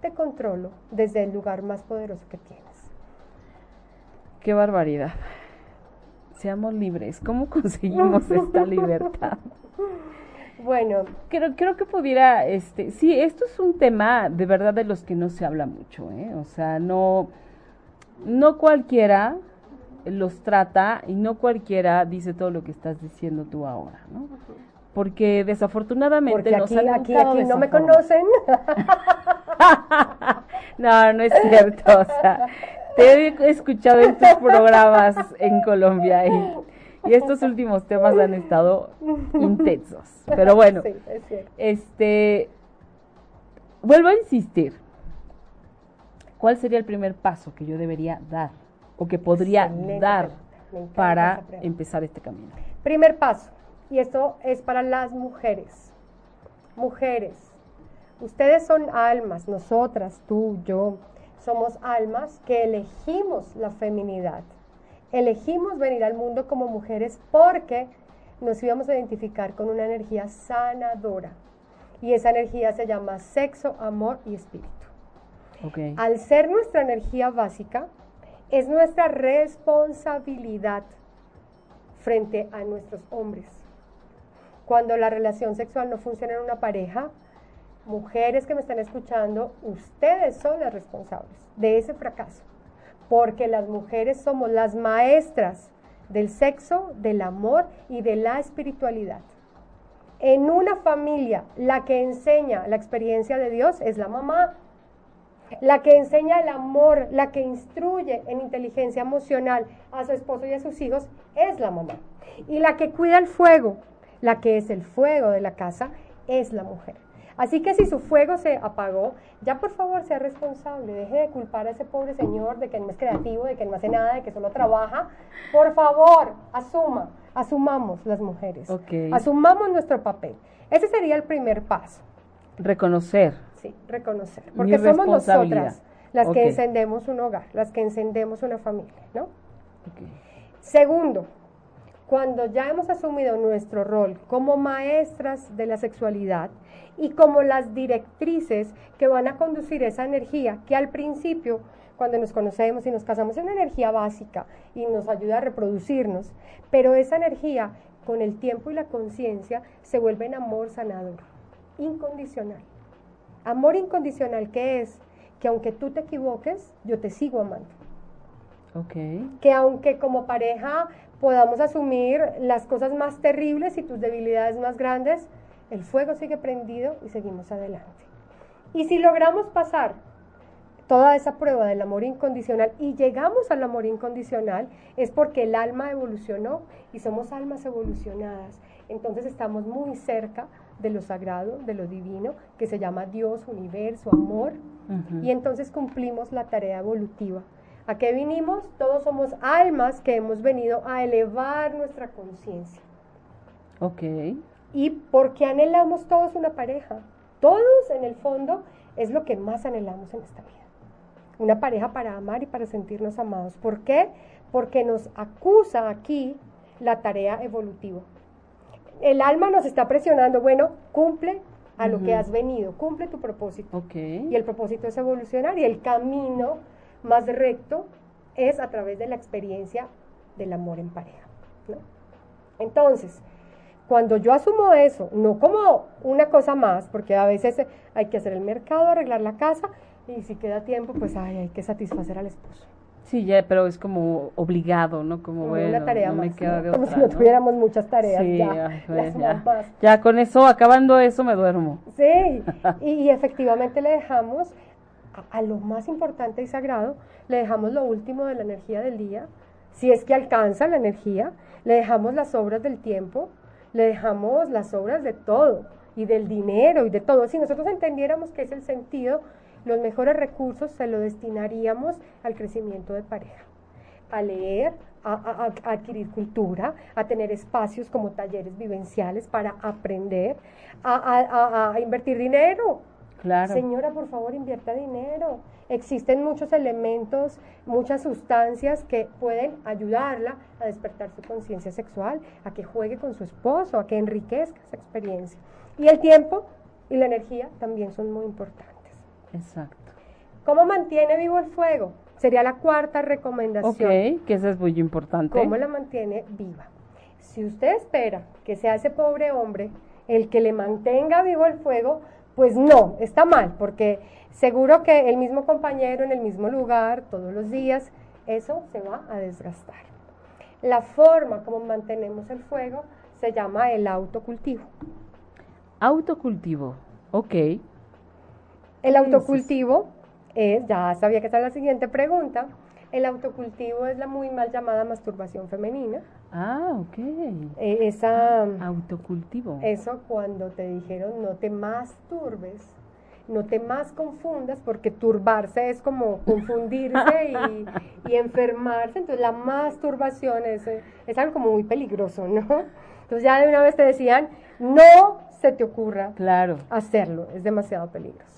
te controlo desde el lugar más poderoso que tienes. Qué barbaridad. Seamos libres. ¿Cómo conseguimos esta libertad? Bueno, creo, creo que pudiera, este, sí, esto es un tema de verdad de los que no se habla mucho, ¿eh? O sea, no, no cualquiera los trata y no cualquiera dice todo lo que estás diciendo tú ahora, ¿no? Porque desafortunadamente Porque aquí, aquí, no me conocen. no, no es cierto, o sea, te he escuchado en tus programas en Colombia y, estos últimos temas han estado intensos. Pero bueno, este vuelvo a insistir. ¿Cuál sería el primer paso que yo debería dar? O que podría dar para empezar este camino? Primer paso, y esto es para las mujeres. Mujeres, ustedes son almas, nosotras, tú, yo, somos almas que elegimos la feminidad. Elegimos venir al mundo como mujeres porque nos íbamos a identificar con una energía sanadora. Y esa energía se llama sexo, amor y espíritu. Al ser nuestra energía básica, es nuestra responsabilidad frente a nuestros hombres. Cuando la relación sexual no funciona en una pareja, mujeres que me están escuchando, ustedes son las responsables de ese fracaso. Porque las mujeres somos las maestras del sexo, del amor y de la espiritualidad. En una familia, la que enseña la experiencia de Dios es la mamá, la que enseña el amor, la que instruye en inteligencia emocional a su esposo y a sus hijos es la mamá. Y la que cuida el fuego, la que es el fuego de la casa, es la mujer. Así que si su fuego se apagó, ya por favor sea responsable, deje de culpar a ese pobre señor de que no es creativo, de que no hace nada, de que solo trabaja. Por favor, asuma, asumamos las mujeres, asumamos nuestro papel. Ese sería el primer paso. Reconocer. Sí, reconocer. Porque somos nosotras las que encendemos un hogar, las que encendemos una familia, ¿no? Segundo, cuando ya hemos asumido nuestro rol como maestras de la sexualidad y como las directrices que van a conducir esa energía, que al principio, cuando nos conocemos y nos casamos, es una energía básica y nos ayuda a reproducirnos, pero esa energía con el tiempo y la conciencia se vuelve en amor sanador, incondicional. Amor incondicional, ¿qué es? Que aunque tú te equivoques, yo te sigo amando. Okay. Que aunque como pareja podamos asumir las cosas más terribles y tus debilidades más grandes, el fuego sigue prendido y seguimos adelante. Y si logramos pasar toda esa prueba del amor incondicional y llegamos al amor incondicional, es porque el alma evolucionó y somos almas evolucionadas. Entonces estamos muy cerca de lo sagrado, de lo divino, que se llama Dios, universo, amor, y entonces cumplimos la tarea evolutiva. ¿A qué vinimos? Todos somos almas que hemos venido a elevar nuestra conciencia. Ok. ¿Y por qué anhelamos todos una pareja? Todos, en el fondo, es lo que más anhelamos en esta vida. Una pareja para amar y para sentirnos amados. ¿Por qué? Porque nos acusa aquí la tarea evolutiva. El alma nos está presionando, bueno, cumple a lo que has venido, cumple tu propósito. Y el propósito es evolucionar y el camino más recto es a través de la experiencia del amor en pareja. Entonces, cuando yo asumo eso, no como una cosa más, porque a veces hay que hacer el mercado, arreglar la casa, y si queda tiempo, pues hay que satisfacer al esposo. Sí, ya, pero es como obligado, ¿no? Como, una tarea más, como si no, tuviéramos muchas tareas ya, ya. con eso, acabando eso, me duermo. Sí, y, efectivamente le dejamos a, a, lo más importante y sagrado, le dejamos lo último de la energía del día, si es que alcanza la energía, le dejamos las obras del tiempo, le dejamos las obras de todo y del dinero y de todo. Si nosotros entendiéramos que es el sentido, los mejores recursos se lo destinaríamos al crecimiento de pareja, a leer, a, adquirir cultura, a tener espacios como talleres vivenciales para aprender, a, invertir dinero. Claro. Señora, por favor, invierta dinero. Existen muchos elementos, muchas sustancias que pueden ayudarla a despertar su conciencia sexual, a que juegue con su esposo, a que enriquezca esa experiencia. Y el tiempo y la energía también son muy importantes. Exacto. ¿Cómo mantiene vivo el fuego? Sería la cuarta recomendación. Ok, que eso es muy importante. ¿Cómo la mantiene viva? Si usted espera que sea ese pobre hombre el que le mantenga vivo el fuego, pues no, está mal, porque seguro que el mismo compañero en el mismo lugar, todos los días, eso se va a desgastar. La forma como mantenemos el fuego se llama el autocultivo. Autocultivo, ok. El autocultivo es, ya sabía que esta es la siguiente pregunta, el autocultivo es la muy mal llamada masturbación femenina. Ah, ok. Eh, esa, autocultivo. Eso cuando te dijeron no te masturbes, no te más confundas, porque turbarse es como confundirse y, enfermarse. Entonces la masturbación es, es algo como muy peligroso, ¿no? Entonces ya de una vez te decían, no se te ocurra claro. hacerlo, es demasiado peligroso.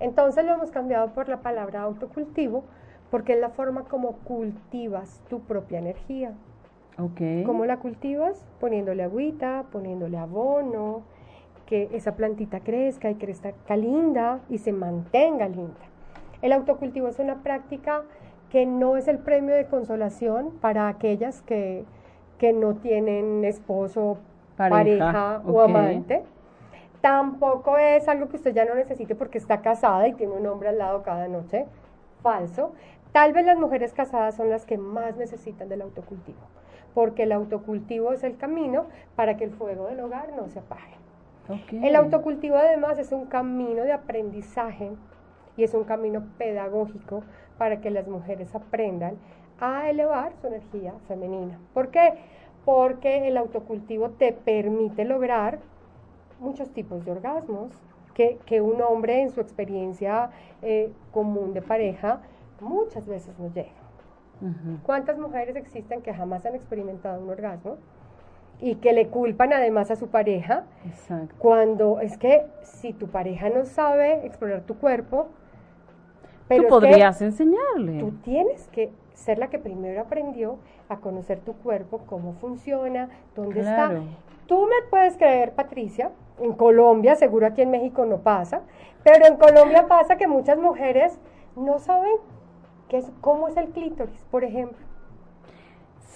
Entonces lo hemos cambiado por la palabra autocultivo porque es la forma como cultivas tu propia energía. Okay. ¿Cómo la cultivas? Poniéndole agüita, poniéndole abono, que esa plantita crezca y crezca linda y se mantenga linda. El autocultivo es una práctica que no es el premio de consolación para aquellas que, no tienen esposo, pareja, o amante Tampoco es algo que usted ya no necesite porque está casada y tiene un hombre al lado cada noche. Falso. Tal vez las mujeres casadas son las que más necesitan del autocultivo, porque el autocultivo es el camino para que el fuego del hogar no se apague. El autocultivo además es un camino de aprendizaje y es un camino pedagógico para que las mujeres aprendan a elevar su energía femenina. ¿Por qué? Porque el autocultivo te permite lograr muchos tipos de orgasmos que, un hombre en su experiencia eh, común de pareja muchas veces no llega. ¿Cuántas mujeres existen que jamás han experimentado un orgasmo? y que le culpan además a su pareja. Exacto. Cuando es que si tu pareja no sabe explorar tu cuerpo, pero tú podrías enseñarle. Tú tienes que ser la que primero aprendió a conocer tu cuerpo, cómo funciona, dónde está. Tú me puedes creer, Patricia, en Colombia, seguro aquí en México no pasa, pero en Colombia pasa que muchas mujeres no saben qué es, cómo es el clítoris, por ejemplo.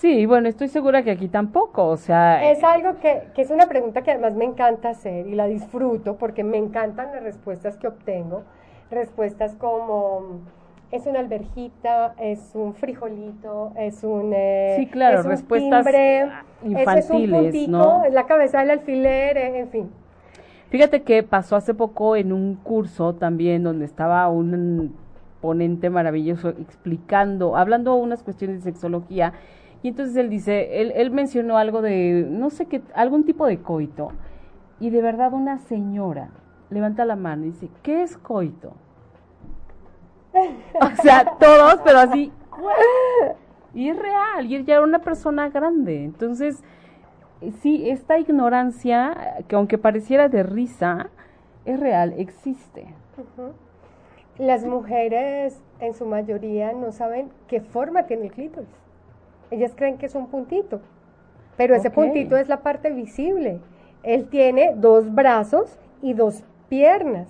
Sí, bueno, estoy segura que aquí tampoco, o sea... Es algo que, que es una pregunta que además me encanta hacer y la disfruto porque me encantan las respuestas que obtengo. Respuestas como, es una alberjita, es un frijolito, es un... Eh, sí, claro, respuestas infantiles, es un ¿no? la cabeza del alfiler, eh, en fin. Fíjate que pasó hace poco en un curso también donde estaba un ponente maravilloso explicando, hablando unas cuestiones de sexología y entonces él dice, él, él mencionó algo de, no sé qué, algún tipo de coito. Y de verdad una señora levanta la mano y dice, ¿qué es coito? o sea, todos, pero así. Y es real, y ella era una persona grande. Entonces, sí, esta ignorancia, que aunque pareciera de risa, es real, existe. Las mujeres, en su mayoría, no saben qué forma tiene el clítoris. Ellas creen que es un puntito, pero ese puntito es la parte visible. Él tiene dos brazos y dos piernas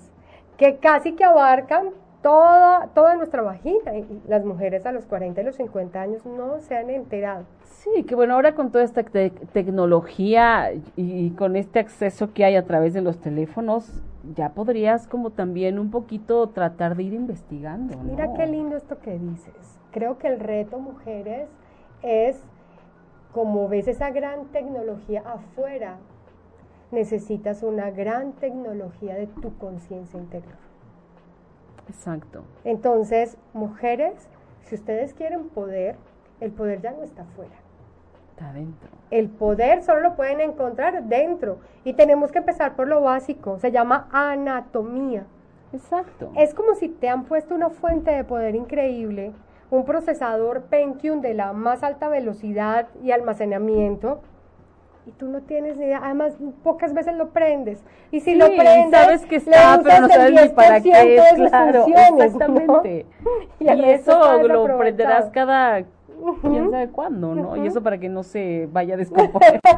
que casi que abarcan toda, toda nuestra vagina. Y las mujeres a los 40 y los 50 años no se han enterado. Sí, que bueno, ahora con toda esta tecnología y, con este acceso que hay a través de los teléfonos, ya podrías como también un poquito tratar de ir investigando. Mira qué lindo esto que dices. Creo que el reto, mujeres, es como ves esa gran tecnología afuera, necesitas una gran tecnología de tu conciencia interior. Exacto. Entonces, mujeres, si ustedes quieren poder, el poder ya no está afuera. Está dentro. El poder solo lo pueden encontrar dentro. Y tenemos que empezar por lo básico. Se llama anatomía. Exacto. Es como si te han puesto una fuente de poder increíble un procesador Pentium de la más alta velocidad y almacenamiento y tú no tienes ni idea, además pocas veces lo prendes. Y si lo prendes, sabes que está, pero no sabes ni para qué es, claro, exactamente. Y, eso lo prenderás cada quién sabe cuándo, ¿no? Y eso para que no se vaya a descomponer.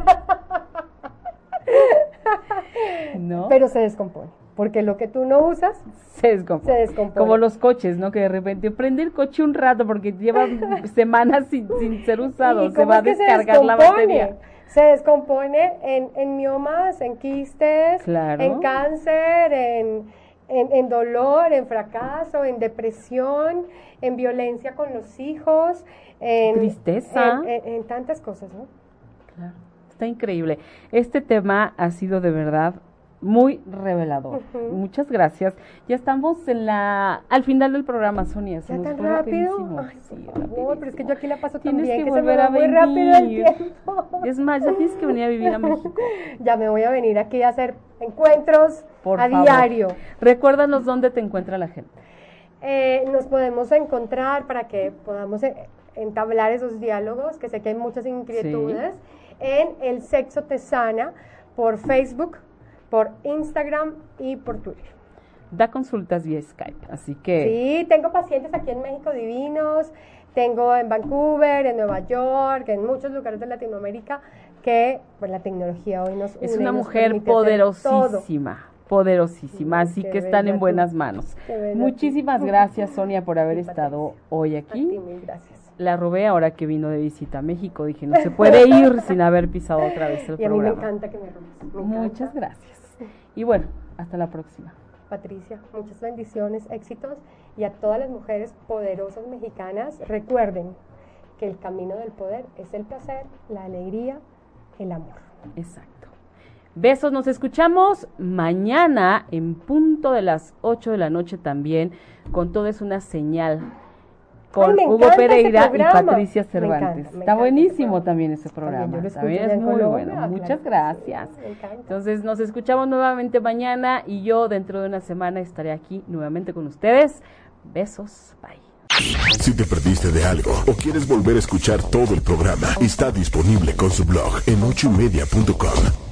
¿No? Pero se descompone. Porque lo que tú no usas se descompone. Como los coches, ¿no? Que de repente prende el coche un rato porque lleva semanas sin, ser usado. Se va a descargar la batería. Se descompone en, en miomas, en quistes, en cáncer, en, en, dolor, en fracaso, en depresión, en violencia con los hijos, en tristeza. En, tantas cosas, ¿no? Claro. Está increíble. Este tema ha sido de verdad muy revelador. Muchas gracias. Ya estamos en la al final del programa, Sonia. ¿Ya tan rápido? Ay, sí, pero es que yo aquí la paso tienes que volver a venir. rápido el tiempo. Es más, ya tienes que venir a vivir a México. ya me voy a venir aquí a hacer encuentros a diario. Recuérdanos dónde te encuentra la gente. Eh, nos podemos encontrar para que podamos eh, entablar esos diálogos, que sé que hay muchas inquietudes, en El Sexo Te Sana por Facebook, por Instagram y por Twitter. Da consultas vía Skype, así que... Sí, tengo pacientes aquí en México divinos, tengo en Vancouver, en Nueva York, en muchos lugares de Latinoamérica que pues, la tecnología hoy nos... Es una mujer poderosísima poderosísima, así que están en buenas manos. Muchísimas gracias Sonia por haber estado hoy aquí. gracias. La robé ahora que vino de visita a México, dije, no se puede ir sin haber pisado otra vez el y a Mí me encanta que me robes. Muchas gracias. Y bueno, hasta la próxima. Patricia, muchas bendiciones, éxitos y a todas las mujeres poderosas mexicanas, recuerden que el camino del poder es el placer, la alegría, el amor. Exacto. Besos, nos escuchamos mañana en punto de las 8 de la noche también, con todo es una señal con Hugo Pereira y Patricia Cervantes. Está buenísimo también ese programa. También, es muy bueno. Muchas gracias. Entonces nos escuchamos nuevamente mañana y yo dentro de una semana estaré aquí nuevamente con ustedes. Besos. Bye. Si te perdiste de algo o quieres volver a escuchar todo el programa, está disponible con su blog en ochoymedia.com.